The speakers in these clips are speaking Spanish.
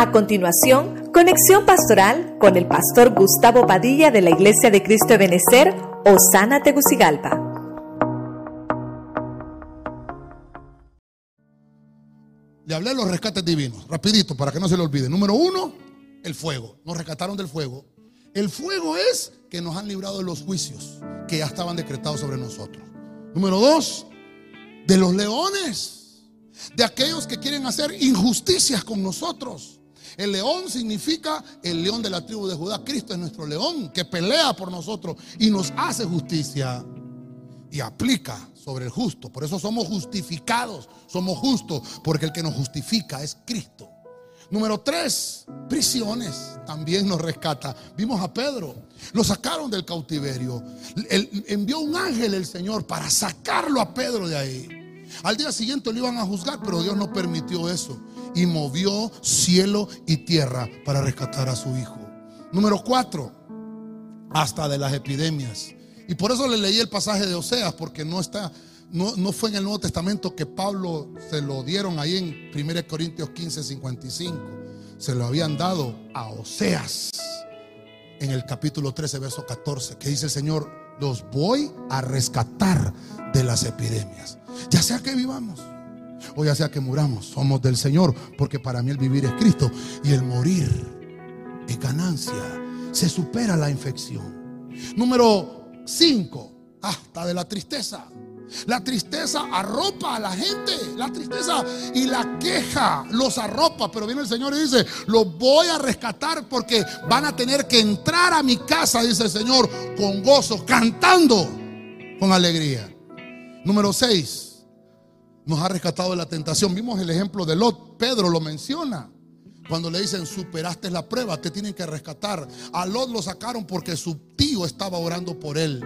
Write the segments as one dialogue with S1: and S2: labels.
S1: A continuación, conexión pastoral con el pastor Gustavo Padilla de la Iglesia de Cristo de Benecer, Osana Tegucigalpa.
S2: Le hablé de los rescates divinos, rapidito, para que no se le olvide. Número uno, el fuego. Nos rescataron del fuego. El fuego es que nos han librado de los juicios que ya estaban decretados sobre nosotros. Número dos, de los leones, de aquellos que quieren hacer injusticias con nosotros. El león significa el león de la tribu de Judá. Cristo es nuestro león que pelea por nosotros y nos hace justicia y aplica sobre el justo. Por eso somos justificados, somos justos, porque el que nos justifica es Cristo. Número tres, prisiones. También nos rescata. Vimos a Pedro. Lo sacaron del cautiverio. envió un ángel el Señor para sacarlo a Pedro de ahí. Al día siguiente lo iban a juzgar, pero Dios no permitió eso. Y movió cielo y tierra para rescatar a su hijo. Número cuatro, hasta de las epidemias. Y por eso le leí el pasaje de Oseas, porque no está, no, no, fue en el Nuevo Testamento que Pablo se lo dieron ahí en 1 Corintios 15, 55. Se lo habían dado a Oseas en el capítulo 13, verso 14, que dice el Señor, los voy a rescatar de las epidemias. Ya sea que vivamos o ya sea que muramos, somos del Señor, porque para mí el vivir es Cristo y el morir es ganancia. Se supera la infección. Número 5, hasta de la tristeza. La tristeza arropa a la gente. La tristeza y la queja los arropa. Pero viene el Señor y dice, los voy a rescatar porque van a tener que entrar a mi casa, dice el Señor, con gozo, cantando con alegría. Número 6. Nos ha rescatado de la tentación. Vimos el ejemplo de Lot. Pedro lo menciona. Cuando le dicen, superaste la prueba, te tienen que rescatar. A Lot lo sacaron porque su tío estaba orando por él.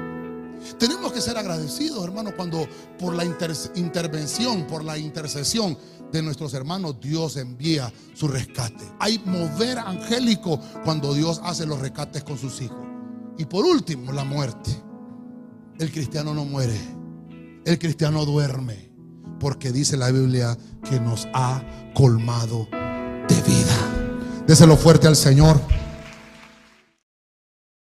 S2: Tenemos que ser agradecidos, hermanos, cuando por la intervención, por la intercesión de nuestros hermanos, Dios envía su rescate. Hay mover angélico cuando Dios hace los rescates con sus hijos. Y por último, la muerte. El cristiano no muere. El cristiano duerme. Porque dice la Biblia que nos ha colmado de vida. Déselo fuerte al Señor.